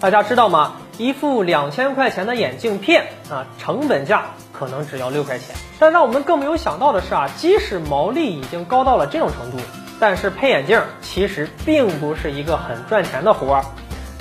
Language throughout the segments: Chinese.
大家知道吗？一副两千块钱的眼镜片啊，成本价可能只要六块钱。但让我们更没有想到的是啊，即使毛利已经高到了这种程度，但是配眼镜其实并不是一个很赚钱的活儿。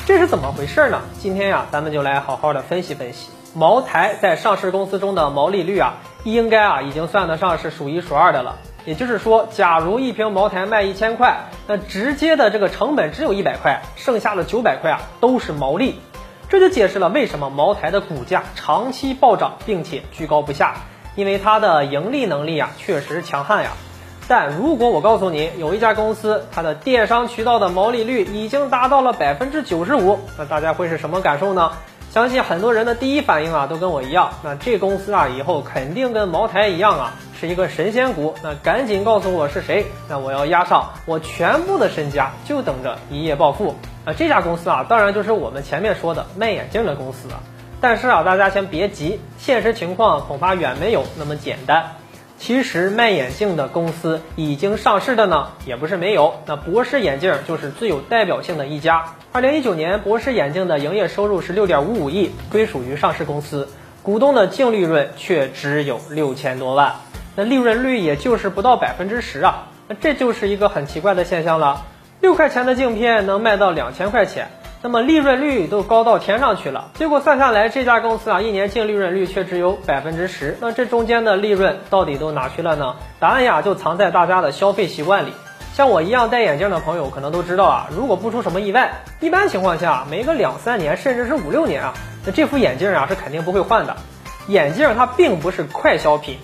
这是怎么回事呢？今天呀，咱们就来好好的分析分析。茅台在上市公司中的毛利率啊，应该啊已经算得上是数一数二的了。也就是说，假如一瓶茅台卖一千块，那直接的这个成本只有一百块，剩下的九百块啊都是毛利。这就解释了为什么茅台的股价长期暴涨，并且居高不下，因为它的盈利能力啊确实强悍呀。但如果我告诉你，有一家公司它的电商渠道的毛利率已经达到了百分之九十五，那大家会是什么感受呢？相信很多人的第一反应啊，都跟我一样。那这公司啊，以后肯定跟茅台一样啊，是一个神仙股。那赶紧告诉我是谁，那我要押上我全部的身家，就等着一夜暴富。啊，这家公司啊，当然就是我们前面说的卖眼镜的公司啊。但是啊，大家先别急，现实情况恐怕远没有那么简单。其实卖眼镜的公司已经上市的呢，也不是没有。那博士眼镜就是最有代表性的一家。二零一九年，博士眼镜的营业收入是六点五五亿，归属于上市公司，股东的净利润却只有六千多万，那利润率也就是不到百分之十啊。那这就是一个很奇怪的现象了。六块钱的镜片能卖到两千块钱。那么利润率都高到天上去了，结果算下来，这家公司啊一年净利润率却只有百分之十。那这中间的利润到底都哪去了呢？答案呀就藏在大家的消费习惯里。像我一样戴眼镜的朋友可能都知道啊，如果不出什么意外，一般情况下没个两三年甚至是五六年啊，那这副眼镜啊是肯定不会换的。眼镜它并不是快消品，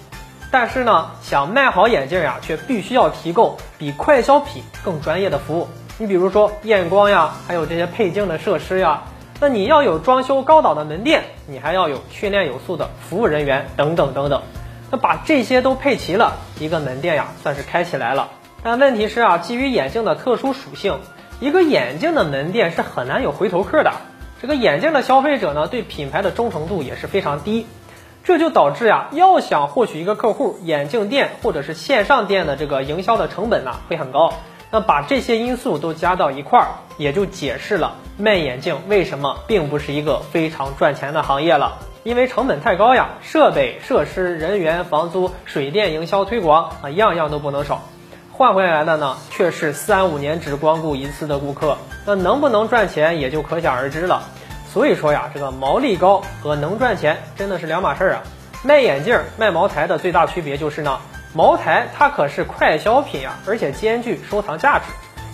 但是呢，想卖好眼镜呀，却必须要提供比快消品更专业的服务。你比如说验光呀，还有这些配镜的设施呀，那你要有装修高档的门店，你还要有训练有素的服务人员等等等等。那把这些都配齐了，一个门店呀算是开起来了。但问题是啊，基于眼镜的特殊属性，一个眼镜的门店是很难有回头客的。这个眼镜的消费者呢，对品牌的忠诚度也是非常低，这就导致呀，要想获取一个客户，眼镜店或者是线上店的这个营销的成本呢会很高。那把这些因素都加到一块儿，也就解释了卖眼镜为什么并不是一个非常赚钱的行业了。因为成本太高呀，设备、设施、人员、房租、水电、营销、推广啊，样样都不能少。换回来的呢，却是三五年只光顾一次的顾客。那能不能赚钱也就可想而知了。所以说呀，这个毛利高和能赚钱真的是两码事儿啊。卖眼镜、卖茅台的最大区别就是呢。茅台它可是快消品呀，而且兼具收藏价值。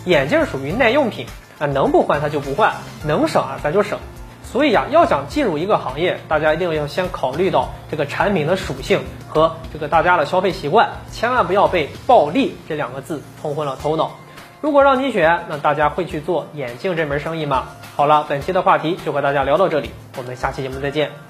眼镜属于耐用品啊，能不换它就不换，能省啊咱就省。所以呀，要想进入一个行业，大家一定要先考虑到这个产品的属性和这个大家的消费习惯，千万不要被暴利这两个字冲昏了头脑。如果让你选，那大家会去做眼镜这门生意吗？好了，本期的话题就和大家聊到这里，我们下期节目再见。